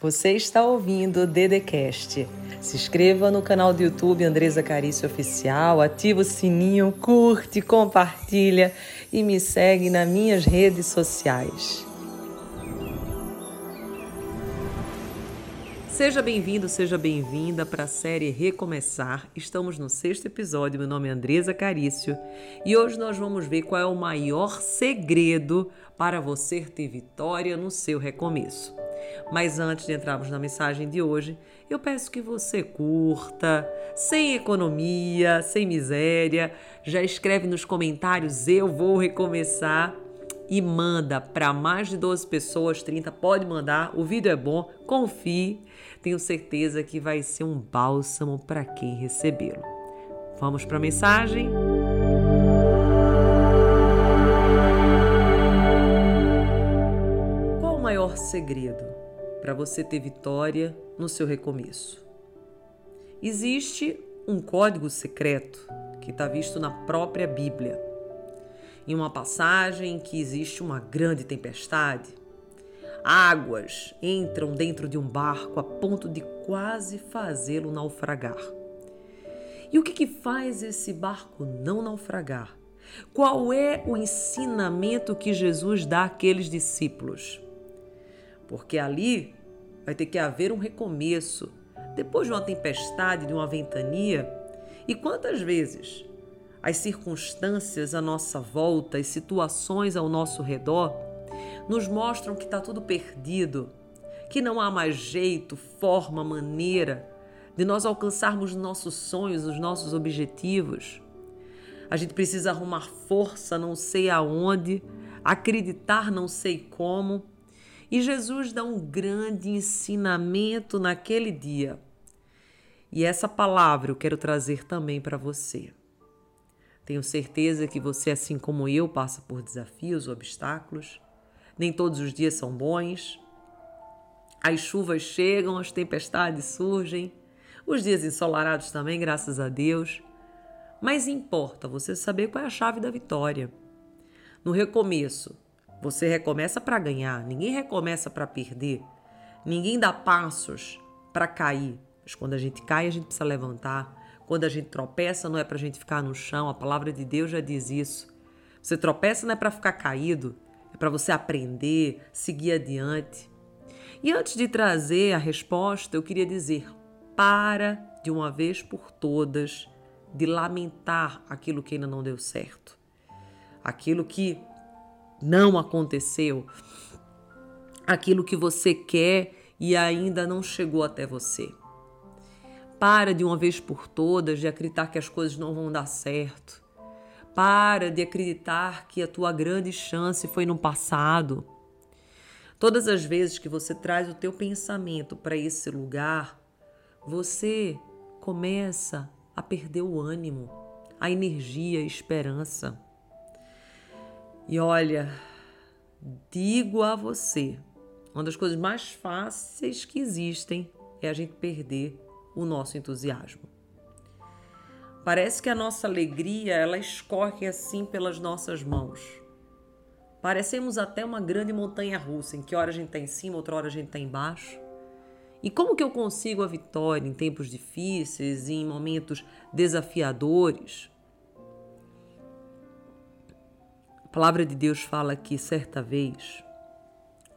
Você está ouvindo o Dedecast. Se inscreva no canal do YouTube Andresa Carício Oficial, ativa o sininho, curte, compartilha e me segue nas minhas redes sociais. Seja bem-vindo, seja bem-vinda para a série Recomeçar. Estamos no sexto episódio. Meu nome é Andresa Carício e hoje nós vamos ver qual é o maior segredo para você ter vitória no seu recomeço. Mas antes de entrarmos na mensagem de hoje, eu peço que você curta, sem economia, sem miséria, já escreve nos comentários eu vou recomeçar e manda para mais de 12 pessoas, 30, pode mandar. O vídeo é bom, confie. Tenho certeza que vai ser um bálsamo para quem recebê-lo. Vamos para a mensagem? Qual o maior segredo para você ter vitória no seu recomeço? Existe um código secreto que está visto na própria Bíblia em uma passagem em que existe uma grande tempestade. Águas entram dentro de um barco a ponto de quase fazê-lo naufragar. E o que, que faz esse barco não naufragar? Qual é o ensinamento que Jesus dá àqueles discípulos? Porque ali vai ter que haver um recomeço. Depois de uma tempestade, de uma ventania, e quantas vezes as circunstâncias à nossa volta, as situações ao nosso redor, nos mostram que está tudo perdido, que não há mais jeito, forma, maneira de nós alcançarmos nossos sonhos, os nossos objetivos. A gente precisa arrumar força, não sei aonde, acreditar, não sei como. E Jesus dá um grande ensinamento naquele dia. E essa palavra eu quero trazer também para você. Tenho certeza que você, assim como eu, passa por desafios, obstáculos. Nem todos os dias são bons. As chuvas chegam, as tempestades surgem, os dias ensolarados também, graças a Deus. Mas importa você saber qual é a chave da vitória. No recomeço, você recomeça para ganhar, ninguém recomeça para perder. Ninguém dá passos para cair. Mas quando a gente cai, a gente precisa levantar. Quando a gente tropeça, não é para a gente ficar no chão, a palavra de Deus já diz isso. Você tropeça não é para ficar caído, é para você aprender, seguir adiante. E antes de trazer a resposta, eu queria dizer: para de uma vez por todas de lamentar aquilo que ainda não deu certo, aquilo que não aconteceu, aquilo que você quer e ainda não chegou até você. Para de uma vez por todas de acreditar que as coisas não vão dar certo. Para de acreditar que a tua grande chance foi no passado. Todas as vezes que você traz o teu pensamento para esse lugar, você começa a perder o ânimo, a energia, a esperança. E olha, digo a você, uma das coisas mais fáceis que existem é a gente perder o nosso entusiasmo. Parece que a nossa alegria ela escorre assim pelas nossas mãos. Parecemos até uma grande montanha russa, em que hora a gente está em cima, outra hora a gente está embaixo. E como que eu consigo a vitória em tempos difíceis e em momentos desafiadores? Palavra de Deus fala que certa vez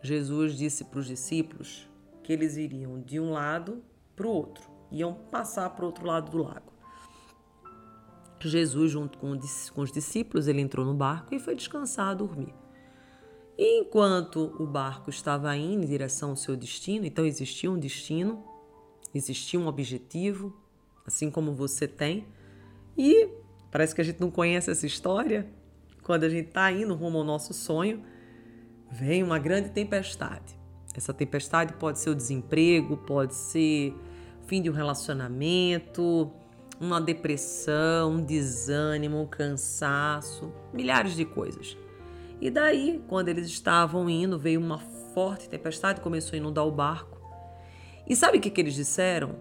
Jesus disse para os discípulos que eles iriam de um lado para o outro iam passar para o outro lado do lago. Jesus, junto com os discípulos, ele entrou no barco e foi descansar, dormir. E enquanto o barco estava indo em direção ao seu destino, então existia um destino, existia um objetivo, assim como você tem, e parece que a gente não conhece essa história. Quando a gente está indo rumo ao nosso sonho, vem uma grande tempestade. Essa tempestade pode ser o desemprego, pode ser fim de um relacionamento, uma depressão, um desânimo, um cansaço, milhares de coisas. E daí, quando eles estavam indo, veio uma forte tempestade, começou a inundar o barco. E sabe o que, que eles disseram?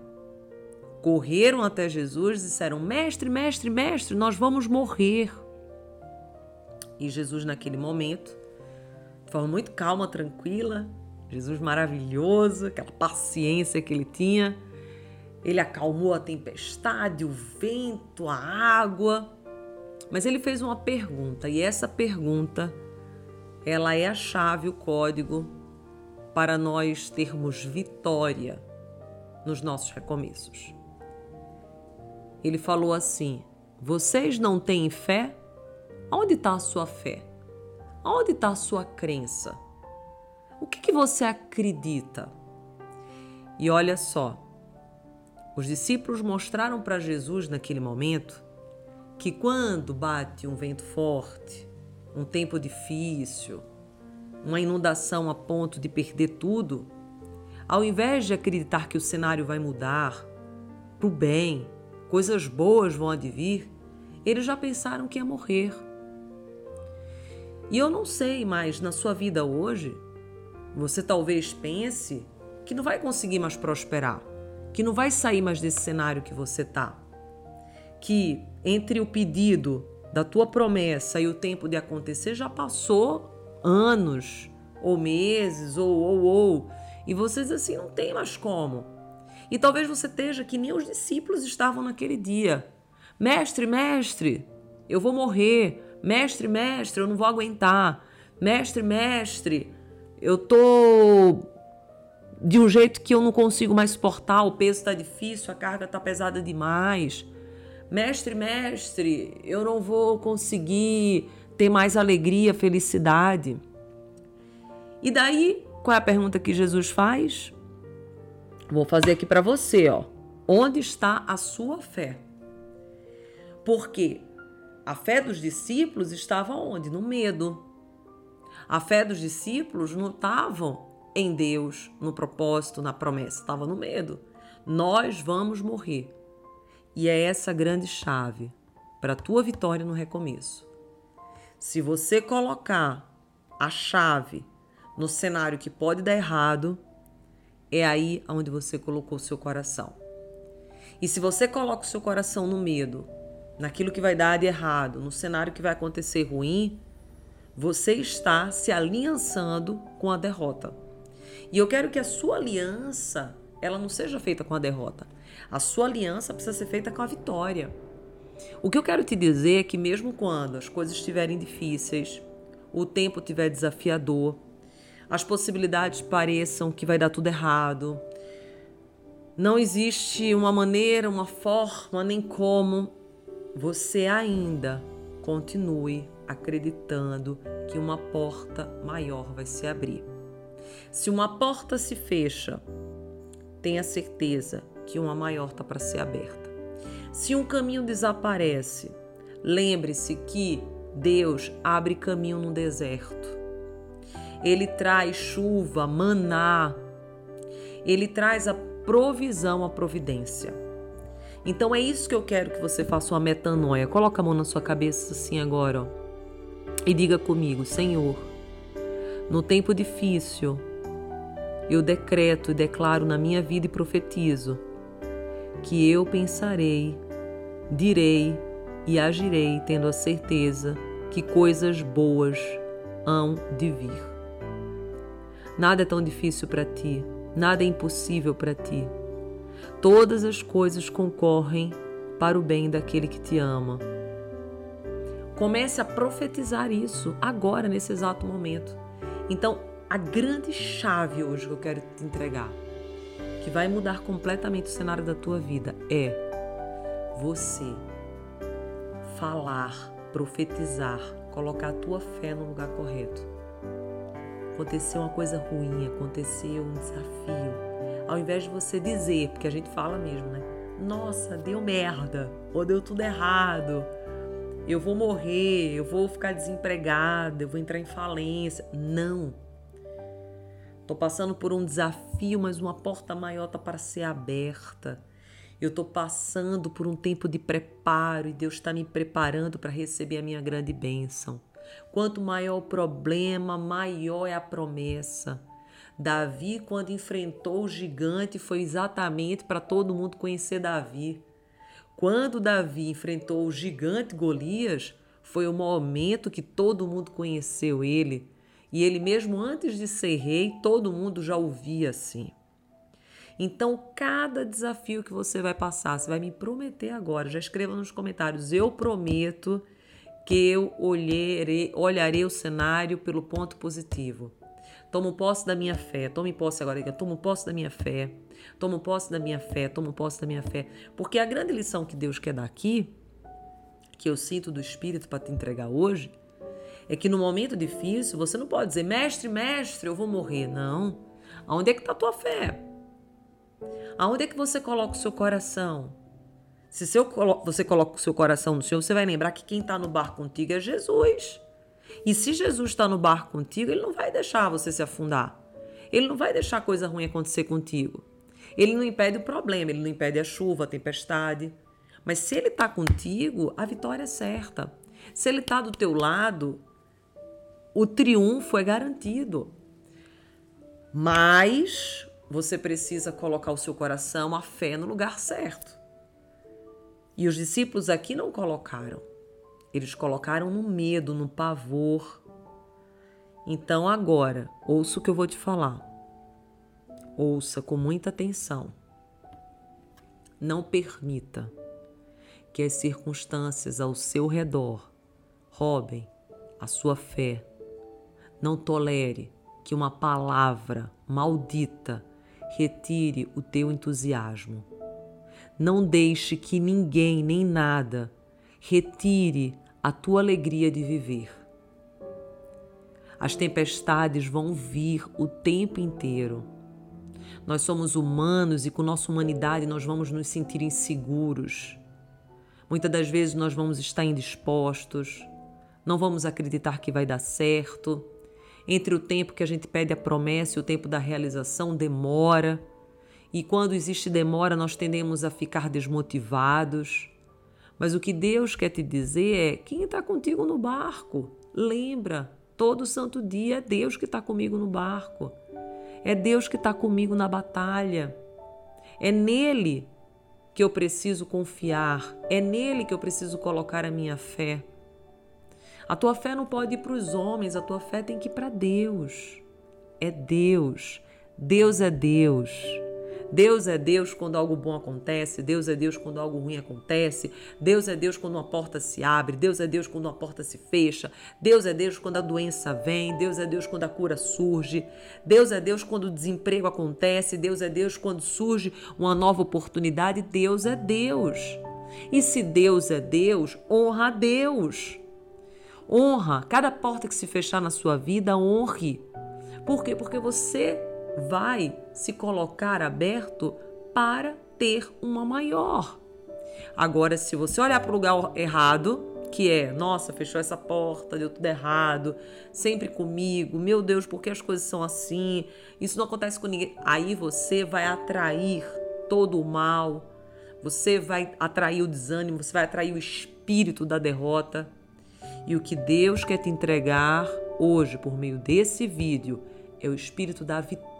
Correram até Jesus e disseram: Mestre, mestre, mestre, nós vamos morrer. E Jesus, naquele momento, de forma muito calma, tranquila, Jesus maravilhoso, aquela paciência que ele tinha. Ele acalmou a tempestade, o vento, a água. Mas ele fez uma pergunta, e essa pergunta ela é a chave, o código para nós termos vitória nos nossos recomeços. Ele falou assim: Vocês não têm fé? Onde está a sua fé? Onde está a sua crença? O que, que você acredita? E olha só, os discípulos mostraram para Jesus naquele momento que quando bate um vento forte, um tempo difícil, uma inundação a ponto de perder tudo, ao invés de acreditar que o cenário vai mudar para o bem, coisas boas vão advir, eles já pensaram que ia morrer. E eu não sei, mas na sua vida hoje, você talvez pense que não vai conseguir mais prosperar, que não vai sair mais desse cenário que você tá. Que entre o pedido da tua promessa e o tempo de acontecer já passou anos, ou meses, ou ou ou, e você diz assim, não tem mais como. E talvez você esteja que nem os discípulos estavam naquele dia. Mestre, mestre, eu vou morrer. Mestre, mestre, eu não vou aguentar. Mestre, mestre, eu tô de um jeito que eu não consigo mais suportar, o peso está difícil, a carga está pesada demais. Mestre, mestre, eu não vou conseguir ter mais alegria, felicidade. E daí, qual é a pergunta que Jesus faz? Vou fazer aqui para você, ó. Onde está a sua fé? Porque a fé dos discípulos estava onde? No medo. A fé dos discípulos não estava em Deus, no propósito, na promessa, estava no medo. Nós vamos morrer. E é essa grande chave para a tua vitória no recomeço. Se você colocar a chave no cenário que pode dar errado, é aí onde você colocou seu coração. E se você coloca o seu coração no medo, naquilo que vai dar de errado, no cenário que vai acontecer ruim, você está se aliançando com a derrota. E eu quero que a sua aliança, ela não seja feita com a derrota. A sua aliança precisa ser feita com a vitória. O que eu quero te dizer é que mesmo quando as coisas estiverem difíceis, o tempo estiver desafiador, as possibilidades pareçam que vai dar tudo errado, não existe uma maneira, uma forma, nem como você ainda continue acreditando que uma porta maior vai se abrir. Se uma porta se fecha, tenha certeza que uma maior está para ser aberta. Se um caminho desaparece, lembre-se que Deus abre caminho no deserto. Ele traz chuva, maná. Ele traz a provisão, a providência. Então é isso que eu quero que você faça uma metanoia. Coloca a mão na sua cabeça assim agora, ó. E diga comigo, Senhor, no tempo difícil, eu decreto e declaro na minha vida e profetizo que eu pensarei, direi e agirei tendo a certeza que coisas boas hão de vir. Nada é tão difícil para ti, nada é impossível para ti. Todas as coisas concorrem para o bem daquele que te ama. Comece a profetizar isso agora, nesse exato momento. Então, a grande chave hoje que eu quero te entregar, que vai mudar completamente o cenário da tua vida, é você falar, profetizar, colocar a tua fé no lugar correto. Aconteceu uma coisa ruim, aconteceu um desafio, ao invés de você dizer, porque a gente fala mesmo, né? Nossa, deu merda, ou deu tudo errado, eu vou morrer, eu vou ficar desempregada, eu vou entrar em falência. Não. Tô passando por um desafio, mas uma porta maior tá para ser aberta. Eu tô passando por um tempo de preparo e Deus está me preparando para receber a minha grande bênção. Quanto maior o problema, maior é a promessa. Davi, quando enfrentou o gigante, foi exatamente para todo mundo conhecer Davi. Quando Davi enfrentou o gigante Golias, foi o momento que todo mundo conheceu ele. E ele mesmo antes de ser rei, todo mundo já ouvia assim. Então, cada desafio que você vai passar, você vai me prometer agora, já escreva nos comentários, eu prometo que eu olharei, olharei o cenário pelo ponto positivo. Tomo posse da minha fé, tome posse agora, tomo posse da minha fé, tomo posse da minha fé, tomo posse da minha fé. Porque a grande lição que Deus quer dar aqui, que eu sinto do Espírito para te entregar hoje, é que no momento difícil você não pode dizer, mestre, mestre, eu vou morrer. Não. Aonde é que está a tua fé? Aonde é que você coloca o seu coração? Se seu, você coloca o seu coração no Senhor, você vai lembrar que quem está no barco contigo é Jesus. E se Jesus está no barco contigo, ele não vai deixar você se afundar. Ele não vai deixar coisa ruim acontecer contigo. Ele não impede o problema, ele não impede a chuva, a tempestade. Mas se ele está contigo, a vitória é certa. Se ele está do teu lado, o triunfo é garantido. Mas você precisa colocar o seu coração, a fé no lugar certo. E os discípulos aqui não colocaram. Eles colocaram no medo, no pavor. Então agora, ouça o que eu vou te falar. Ouça com muita atenção. Não permita que as circunstâncias ao seu redor roubem a sua fé. Não tolere que uma palavra maldita retire o teu entusiasmo. Não deixe que ninguém nem nada retire a tua alegria de viver. As tempestades vão vir o tempo inteiro. Nós somos humanos e com nossa humanidade nós vamos nos sentir inseguros. Muitas das vezes nós vamos estar indispostos, não vamos acreditar que vai dar certo entre o tempo que a gente pede a promessa e o tempo da realização demora. E quando existe demora, nós tendemos a ficar desmotivados. Mas o que Deus quer te dizer é: quem está contigo no barco? Lembra, todo santo dia é Deus que está comigo no barco. É Deus que está comigo na batalha. É nele que eu preciso confiar. É nele que eu preciso colocar a minha fé. A tua fé não pode ir para os homens, a tua fé tem que ir para Deus. É Deus. Deus é Deus. Deus é Deus quando algo bom acontece, Deus é Deus quando algo ruim acontece, Deus é Deus quando uma porta se abre, Deus é Deus quando uma porta se fecha, Deus é Deus quando a doença vem, Deus é Deus quando a cura surge, Deus é Deus quando o desemprego acontece, Deus é Deus quando surge uma nova oportunidade, Deus é Deus. E se Deus é Deus, honra a Deus. Honra. Cada porta que se fechar na sua vida, honre. Por quê? Porque você vai se colocar aberto para ter uma maior. Agora, se você olhar para o lugar errado, que é, nossa, fechou essa porta, deu tudo errado, sempre comigo, meu Deus, por que as coisas são assim? Isso não acontece com ninguém. Aí você vai atrair todo o mal, você vai atrair o desânimo, você vai atrair o espírito da derrota. E o que Deus quer te entregar hoje por meio desse vídeo é o espírito da vitória.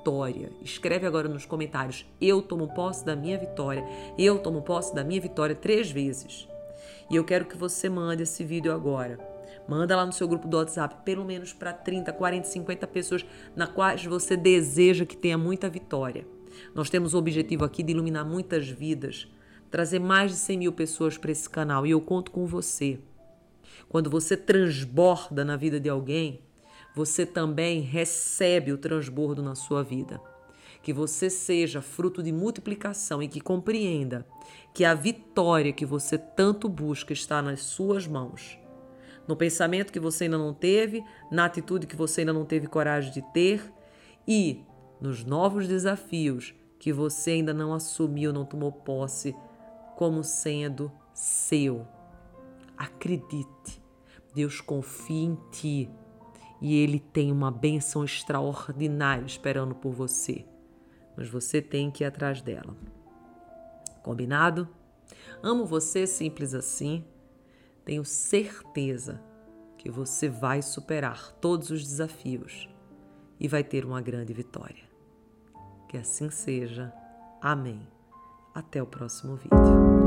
Escreve agora nos comentários: Eu tomo posse da minha vitória. Eu tomo posse da minha vitória três vezes. E eu quero que você mande esse vídeo agora. Manda lá no seu grupo do WhatsApp, pelo menos para 30, 40, 50 pessoas na quais você deseja que tenha muita vitória. Nós temos o objetivo aqui de iluminar muitas vidas, trazer mais de 100 mil pessoas para esse canal e eu conto com você. Quando você transborda na vida de alguém, você também recebe o transbordo na sua vida. Que você seja fruto de multiplicação e que compreenda que a vitória que você tanto busca está nas suas mãos. No pensamento que você ainda não teve, na atitude que você ainda não teve coragem de ter e nos novos desafios que você ainda não assumiu, não tomou posse como sendo seu. Acredite, Deus confia em ti e Ele tem uma bênção extraordinária esperando por você. Mas você tem que ir atrás dela. Combinado? Amo você simples assim. Tenho certeza que você vai superar todos os desafios e vai ter uma grande vitória. Que assim seja. Amém. Até o próximo vídeo.